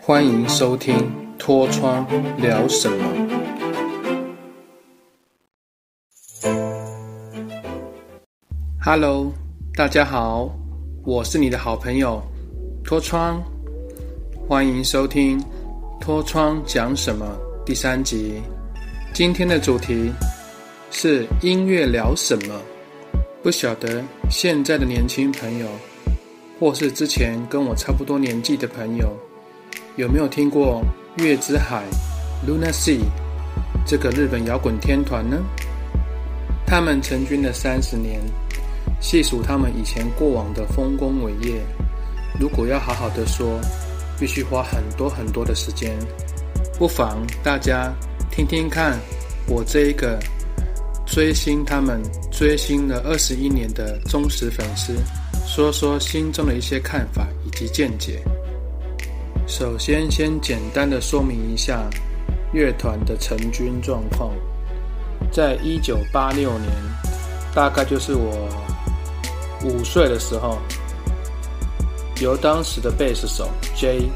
欢迎收听《脱窗聊什么》。Hello，大家好，我是你的好朋友脱窗，欢迎收听《脱窗讲什么》第三集。今天的主题是音乐聊什么？不晓得现在的年轻朋友，或是之前跟我差不多年纪的朋友，有没有听过月之海 （Luna Sea） 这个日本摇滚天团呢？他们成军了三十年。细数他们以前过往的丰功伟业，如果要好好的说，必须花很多很多的时间。不妨大家听听看，我这一个追星他们追星了二十一年的忠实粉丝，说说心中的一些看法以及见解。首先，先简单的说明一下乐团的成军状况。在一九八六年，大概就是我。五岁的时候，由当时的贝斯手 J，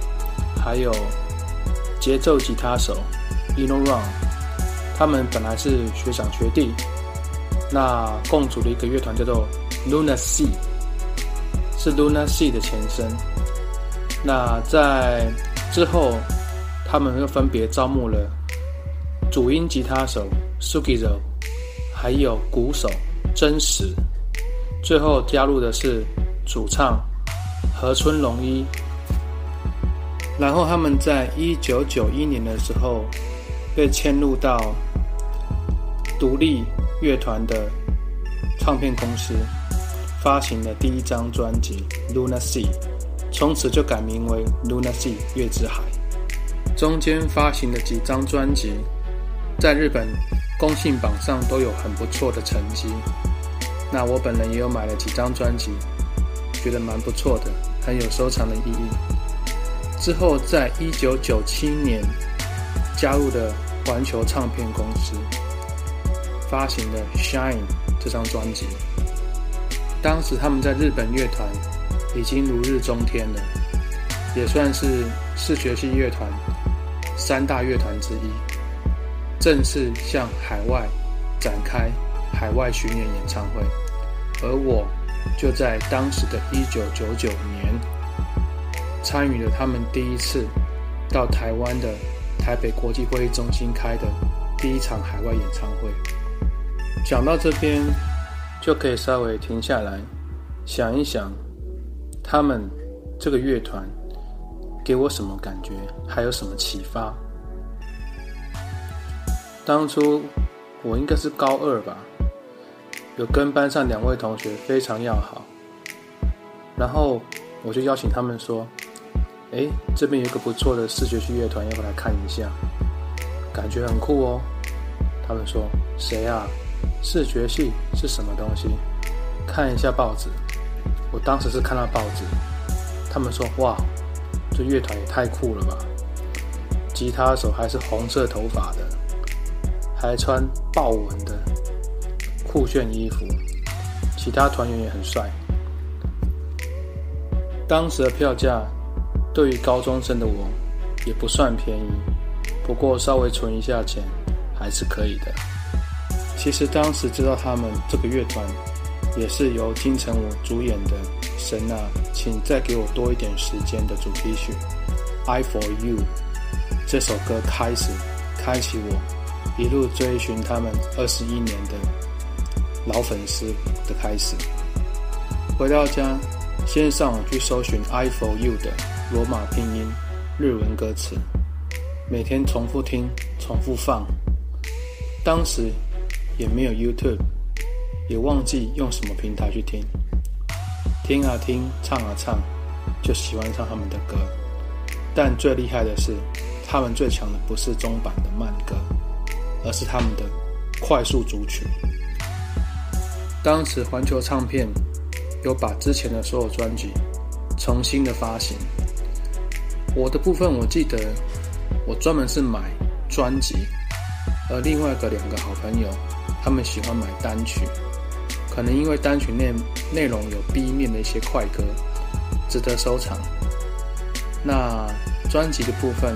还有节奏吉他手 Ino Ron，他们本来是学长学弟，那共组了一个乐团叫做 Luna Sea，是 Luna Sea 的前身。那在之后，他们又分别招募了主音吉他手 Sugizo，还有鼓手真实。最后加入的是主唱河村隆一，然后他们在一九九一年的时候被迁入到独立乐团的唱片公司，发行了第一张专辑《Luna Sea》，从此就改名为《Luna Sea 月之海》。中间发行的几张专辑，在日本公信榜上都有很不错的成绩。那我本人也有买了几张专辑，觉得蛮不错的，很有收藏的意义。之后，在一九九七年加入的环球唱片公司，发行了《Shine》这张专辑。当时他们在日本乐团已经如日中天了，也算是视觉系乐团三大乐团之一，正式向海外展开。海外巡演演唱会，而我就在当时的一九九九年参与了他们第一次到台湾的台北国际会议中心开的第一场海外演唱会。讲到这边，就可以稍微停下来想一想，他们这个乐团给我什么感觉，还有什么启发？当初我应该是高二吧。有跟班上两位同学非常要好，然后我就邀请他们说：“哎，这边有个不错的视觉系乐团，要不来看一下？感觉很酷哦。”他们说：“谁啊？视觉系是什么东西？看一下报纸。”我当时是看到报纸，他们说：“哇，这乐团也太酷了吧！吉他手还是红色头发的，还穿豹纹的。”酷炫衣服，其他团员也很帅。当时的票价对于高中生的我也不算便宜，不过稍微存一下钱还是可以的。其实当时知道他们这个乐团也是由金城武主演的《神啊，请再给我多一点时间》的主题曲《I for You》这首歌开始开启我一路追寻他们二十一年的。老粉丝的开始。回到家，先上网去搜寻《I for You》的罗马拼音、日文歌词，每天重复听、重复放。当时也没有 YouTube，也忘记用什么平台去听。听啊听，唱啊唱，就喜欢上他们的歌。但最厉害的是，他们最强的不是中版的慢歌，而是他们的快速组曲。当时环球唱片有把之前的所有专辑重新的发行。我的部分我记得，我专门是买专辑，而另外的两个好朋友，他们喜欢买单曲，可能因为单曲内内容有 B 面的一些快歌，值得收藏。那专辑的部分，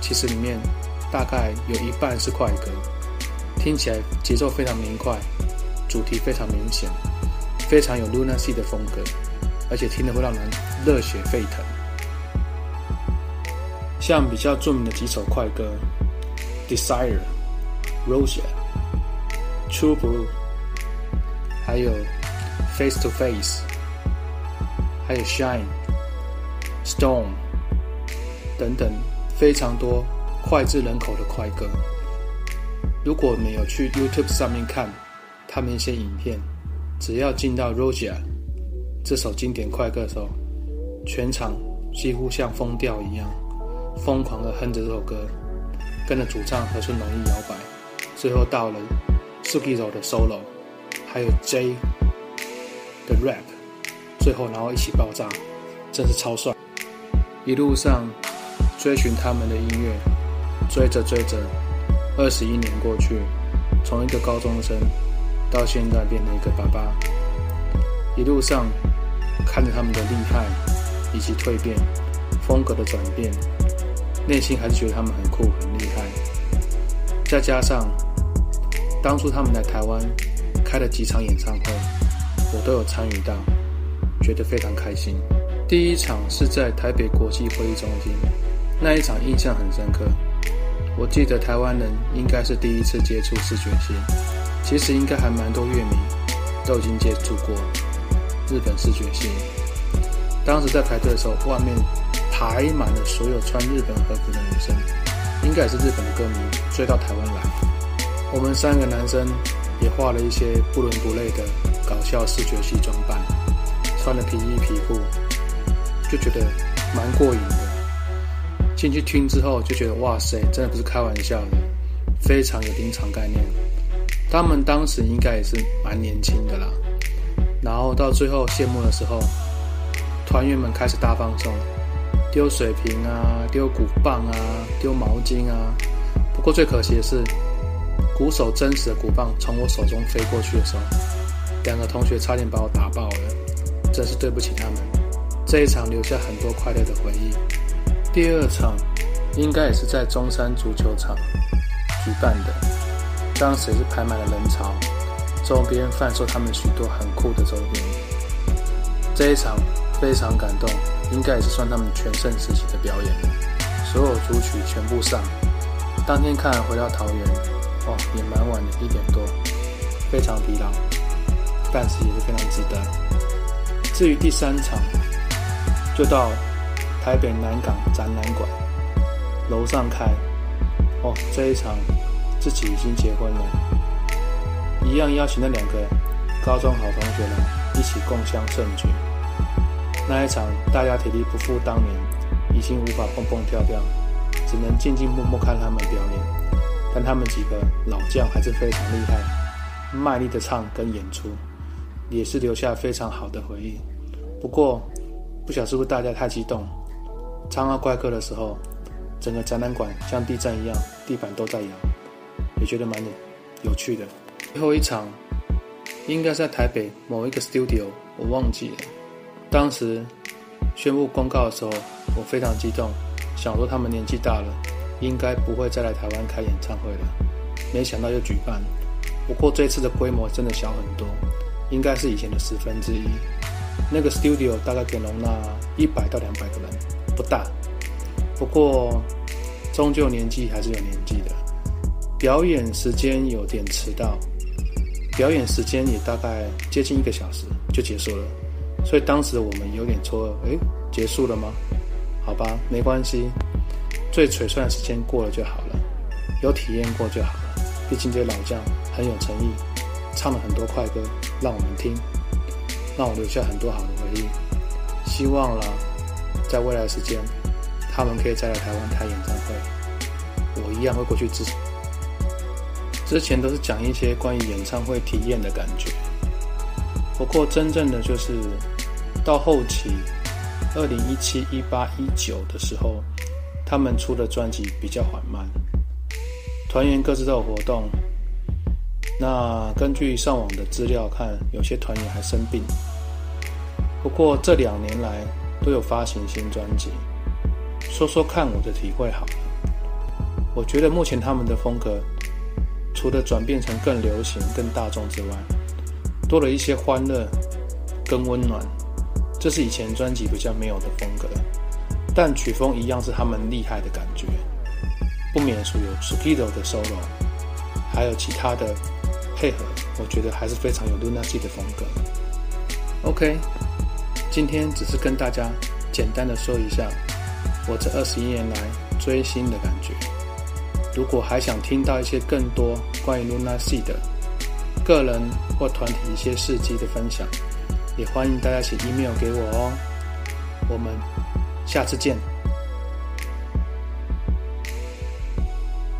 其实里面大概有一半是快歌，听起来节奏非常明快，主题非常明显，非常有 Luna Sea 的风格，而且听得会让人热血沸腾。像比较著名的几首快歌，《Desire》、《Rosia》、《trouble》，还有《Face to Face》，还有《Shine》、《Storm》。等等，非常多脍炙人口的快歌。如果你有去 YouTube 上面看他们一些影片，只要进到《Rosia》这首经典快歌的时候，全场几乎像疯掉一样，疯狂的哼着这首歌，跟着主唱和顺龙一摇摆。最后到了 Sukizo 的 solo，还有 J 的 rap，最后然后一起爆炸，真是超帅！一路上。追寻他们的音乐，追着追着，二十一年过去，从一个高中生到现在变成一个爸爸，一路上看着他们的厉害以及蜕变，风格的转变，内心还是觉得他们很酷很厉害。再加上当初他们来台湾开了几场演唱会，我都有参与到，觉得非常开心。第一场是在台北国际会议中心。那一场印象很深刻，我记得台湾人应该是第一次接触视觉系，其实应该还蛮多乐迷都已经接触过日本视觉系。当时在排队的时候，外面排满了所有穿日本和服的女生，应该也是日本的歌迷追到台湾来。我们三个男生也画了一些不伦不类的搞笑视觉系装扮，穿了皮衣皮裤，就觉得蛮过瘾的。进去听之后就觉得哇塞，真的不是开玩笑的，非常有临场概念。他们当时应该也是蛮年轻的啦。然后到最后谢幕的时候，团员们开始大放送，丢水瓶啊，丢鼓棒啊，丢毛巾啊。不过最可惜的是，鼓手真实的鼓棒从我手中飞过去的时候，两个同学差点把我打爆了，真是对不起他们。这一场留下很多快乐的回忆。第二场应该也是在中山足球场举办的，当时也是排满了人潮，周边贩售他们许多很酷的周边。这一场非常感动，应该也是算他们全盛时期的表演，所有主曲全部上。当天看回到桃园，哦，也蛮晚的，一点多，非常疲劳，但是也是非常值得。至于第三场，就到。台北南港展览馆楼上开哦，这一场自己已经结婚了，一样邀请那两个高中好同学来一起共襄盛举。那一场大家体力不复当年，已经无法蹦蹦跳跳，只能静静默默看他们表演。但他们几个老将还是非常厉害，卖力的唱跟演出，也是留下非常好的回忆。不过不晓得是不是大家太激动。唱到怪客的时候，整个展览馆像地震一样，地板都在摇，也觉得蛮有趣的。最后一场应该在台北某一个 studio，我忘记了。当时宣布公告的时候，我非常激动，想说他们年纪大了，应该不会再来台湾开演唱会了。没想到又举办，不过这次的规模真的小很多，应该是以前的十分之一。那个 studio 大概可以容纳一百到两百个人。不大，不过终究年纪还是有年纪的。表演时间有点迟到，表演时间也大概接近一个小时就结束了，所以当时我们有点错愕，诶，结束了吗？好吧，没关系，最璀璨的时间过了就好了，有体验过就好了。毕竟这些老将很有诚意，唱了很多快歌让我们听，让我留下很多好的回忆。希望了。在未来时间，他们可以再来台湾开演唱会，我一样会过去支持。之前都是讲一些关于演唱会体验的感觉，不过真正的就是到后期，二零一七、一八、一九的时候，他们出的专辑比较缓慢，团员各自都有活动。那根据上网的资料看，有些团员还生病。不过这两年来，都有发行新专辑，说说看我的体会好了。我觉得目前他们的风格，除了转变成更流行、更大众之外，多了一些欢乐跟温暖，这是以前专辑比较没有的风格。但曲风一样是他们厉害的感觉，不免俗有 Skido 的 solo，还有其他的配合，我觉得还是非常有 Luna C 的风格。OK，今天只是跟大家简单的说一下我这二十一年来追星的感觉。如果还想听到一些更多关于 Luna C 的个人或团体一些事迹的分享，也欢迎大家写 email 给我哦。我们。下次见。